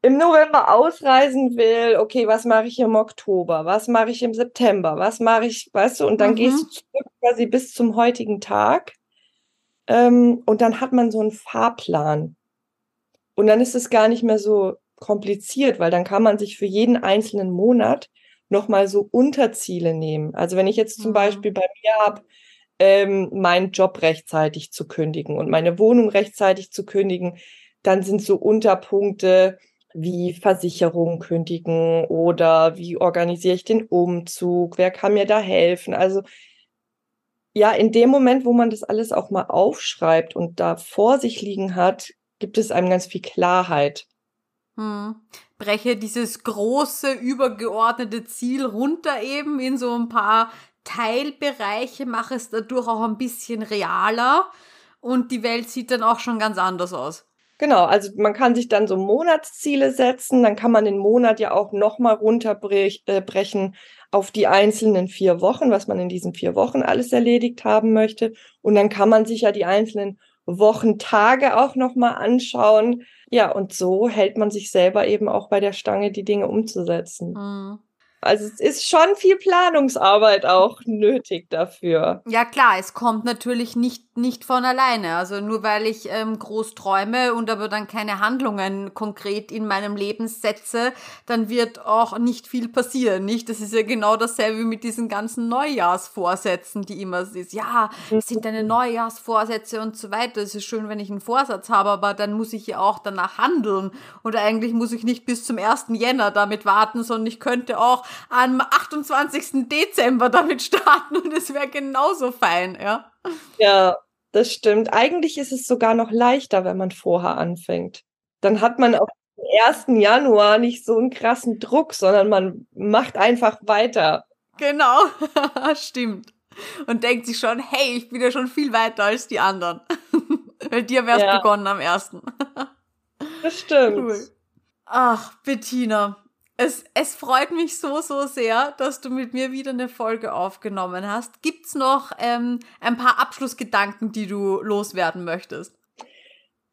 im November ausreisen will, okay, was mache ich im Oktober? Was mache ich im September? Was mache ich, weißt du? Und dann mhm. gehst du zurück quasi bis zum heutigen Tag ähm, und dann hat man so einen Fahrplan. Und dann ist es gar nicht mehr so kompliziert, weil dann kann man sich für jeden einzelnen Monat nochmal so Unterziele nehmen. Also wenn ich jetzt zum mhm. Beispiel bei mir habe, ähm, meinen Job rechtzeitig zu kündigen und meine Wohnung rechtzeitig zu kündigen, dann sind so Unterpunkte wie Versicherung kündigen oder wie organisiere ich den Umzug, wer kann mir da helfen. Also ja, in dem Moment, wo man das alles auch mal aufschreibt und da vor sich liegen hat, gibt es einem ganz viel Klarheit. Hm. Breche dieses große, übergeordnete Ziel runter eben in so ein paar Teilbereiche, mache es dadurch auch ein bisschen realer und die Welt sieht dann auch schon ganz anders aus. Genau, also man kann sich dann so Monatsziele setzen, dann kann man den Monat ja auch nochmal runterbrechen äh, auf die einzelnen vier Wochen, was man in diesen vier Wochen alles erledigt haben möchte. Und dann kann man sich ja die einzelnen Wochentage auch nochmal anschauen. Ja, und so hält man sich selber eben auch bei der Stange, die Dinge umzusetzen. Mhm. Also es ist schon viel Planungsarbeit auch nötig dafür. Ja klar, es kommt natürlich nicht, nicht von alleine. Also nur weil ich ähm, groß träume und aber dann keine Handlungen konkret in meinem Leben setze, dann wird auch nicht viel passieren, nicht? Das ist ja genau dasselbe wie mit diesen ganzen Neujahrsvorsätzen, die immer ist. Ja, es sind deine Neujahrsvorsätze und so weiter. Es ist schön, wenn ich einen Vorsatz habe, aber dann muss ich ja auch danach handeln. Und eigentlich muss ich nicht bis zum 1. Jänner damit warten, sondern ich könnte auch am 28. Dezember damit starten und es wäre genauso fein, ja. Ja, das stimmt. Eigentlich ist es sogar noch leichter, wenn man vorher anfängt. Dann hat man auch am 1. Januar nicht so einen krassen Druck, sondern man macht einfach weiter. Genau, [laughs] stimmt. Und denkt sich schon, hey, ich bin ja schon viel weiter als die anderen. [laughs] Weil dir wär's ja. begonnen am 1. [laughs] das stimmt. Cool. Ach, Bettina, es, es freut mich so, so sehr, dass du mit mir wieder eine Folge aufgenommen hast. Gibt's noch ähm, ein paar Abschlussgedanken, die du loswerden möchtest?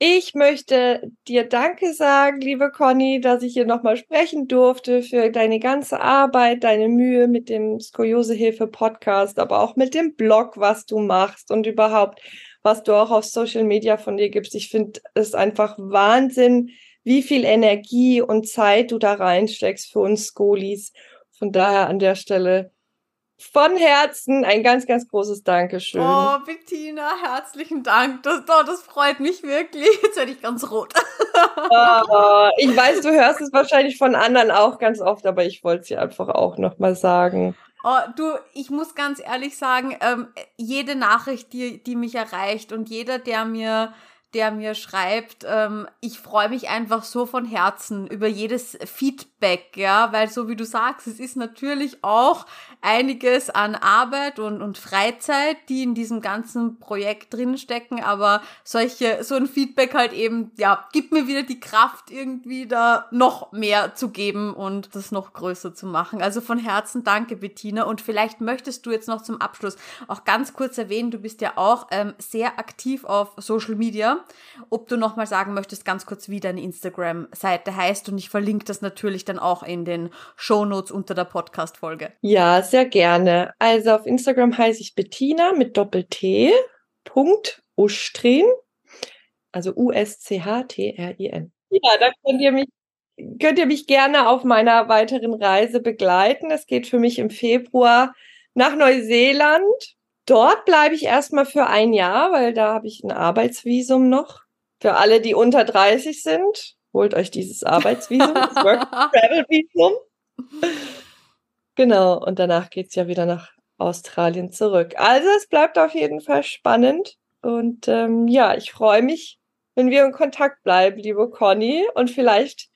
Ich möchte dir Danke sagen, liebe Conny, dass ich hier nochmal sprechen durfte für deine ganze Arbeit, deine Mühe mit dem Skoliosehilfe Podcast, aber auch mit dem Blog, was du machst und überhaupt, was du auch auf Social Media von dir gibst. Ich finde es einfach Wahnsinn, wie viel Energie und Zeit du da reinsteckst für uns Skolis, Von daher an der Stelle von Herzen ein ganz, ganz großes Dankeschön. Oh, Bettina, herzlichen Dank. Das, oh, das freut mich wirklich. Jetzt werde ich ganz rot. [laughs] oh, ich weiß, du hörst es wahrscheinlich von anderen auch ganz oft, aber ich wollte es dir einfach auch nochmal sagen. Oh, du, ich muss ganz ehrlich sagen, ähm, jede Nachricht, die, die mich erreicht und jeder, der mir der mir schreibt, ähm, ich freue mich einfach so von Herzen über jedes Feedback, ja, weil so wie du sagst, es ist natürlich auch einiges an Arbeit und, und Freizeit, die in diesem ganzen Projekt drinstecken, aber solche, so ein Feedback halt eben, ja, gibt mir wieder die Kraft, irgendwie da noch mehr zu geben und das noch größer zu machen. Also von Herzen danke, Bettina. Und vielleicht möchtest du jetzt noch zum Abschluss auch ganz kurz erwähnen, du bist ja auch ähm, sehr aktiv auf Social Media ob du nochmal sagen möchtest, ganz kurz, wie deine Instagram-Seite heißt. Und ich verlinke das natürlich dann auch in den Show Notes unter der Podcast-Folge. Ja, sehr gerne. Also auf Instagram heiße ich Bettina mit Doppel-T, Punkt, Ustrin, also U-S-C-H-T-R-I-N. Ja, da könnt ihr mich könnt ihr mich gerne auf meiner weiteren Reise begleiten. Es geht für mich im Februar nach Neuseeland Dort bleibe ich erstmal für ein Jahr, weil da habe ich ein Arbeitsvisum noch. Für alle, die unter 30 sind, holt euch dieses Arbeitsvisum, das [laughs] Work Travel Visum. Genau, und danach geht's ja wieder nach Australien zurück. Also es bleibt auf jeden Fall spannend. Und ähm, ja, ich freue mich, wenn wir in Kontakt bleiben, liebe Conny. Und vielleicht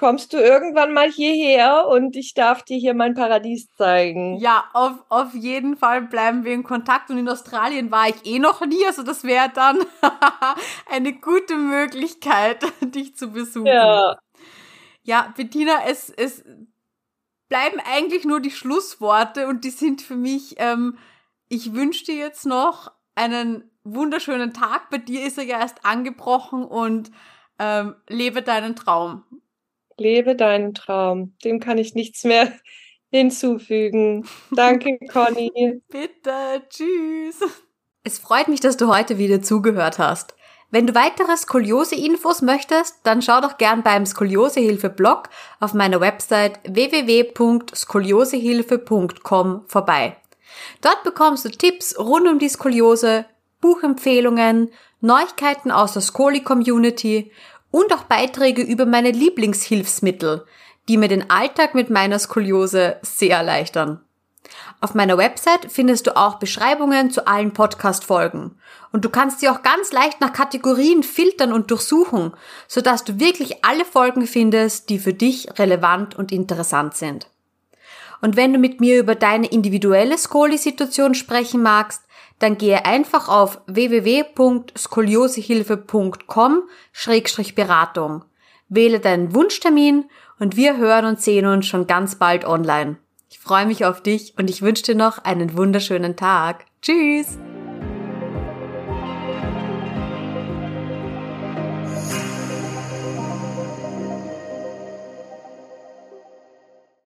kommst du irgendwann mal hierher und ich darf dir hier mein Paradies zeigen. Ja, auf, auf jeden Fall bleiben wir in Kontakt und in Australien war ich eh noch nie, also das wäre dann [laughs] eine gute Möglichkeit, [laughs] dich zu besuchen. Ja, ja Bettina, es, es bleiben eigentlich nur die Schlussworte und die sind für mich, ähm, ich wünsche dir jetzt noch einen wunderschönen Tag. Bei dir ist er ja erst angebrochen und ähm, lebe deinen Traum. Lebe deinen Traum. Dem kann ich nichts mehr [laughs] hinzufügen. Danke, [laughs] Conny. Bitte, tschüss. Es freut mich, dass du heute wieder zugehört hast. Wenn du weitere Skoliose-Infos möchtest, dann schau doch gern beim Skoliosehilfe-Blog auf meiner Website www.skoliosehilfe.com vorbei. Dort bekommst du Tipps rund um die Skoliose, Buchempfehlungen, Neuigkeiten aus der Skoli-Community und auch Beiträge über meine Lieblingshilfsmittel, die mir den Alltag mit meiner Skoliose sehr erleichtern. Auf meiner Website findest du auch Beschreibungen zu allen Podcast-Folgen. Und du kannst sie auch ganz leicht nach Kategorien filtern und durchsuchen, sodass du wirklich alle Folgen findest, die für dich relevant und interessant sind. Und wenn du mit mir über deine individuelle Skoli-Situation sprechen magst, dann gehe einfach auf www.skoliosehilfe.com-beratung. Wähle deinen Wunschtermin und wir hören und sehen uns schon ganz bald online. Ich freue mich auf dich und ich wünsche dir noch einen wunderschönen Tag. Tschüss!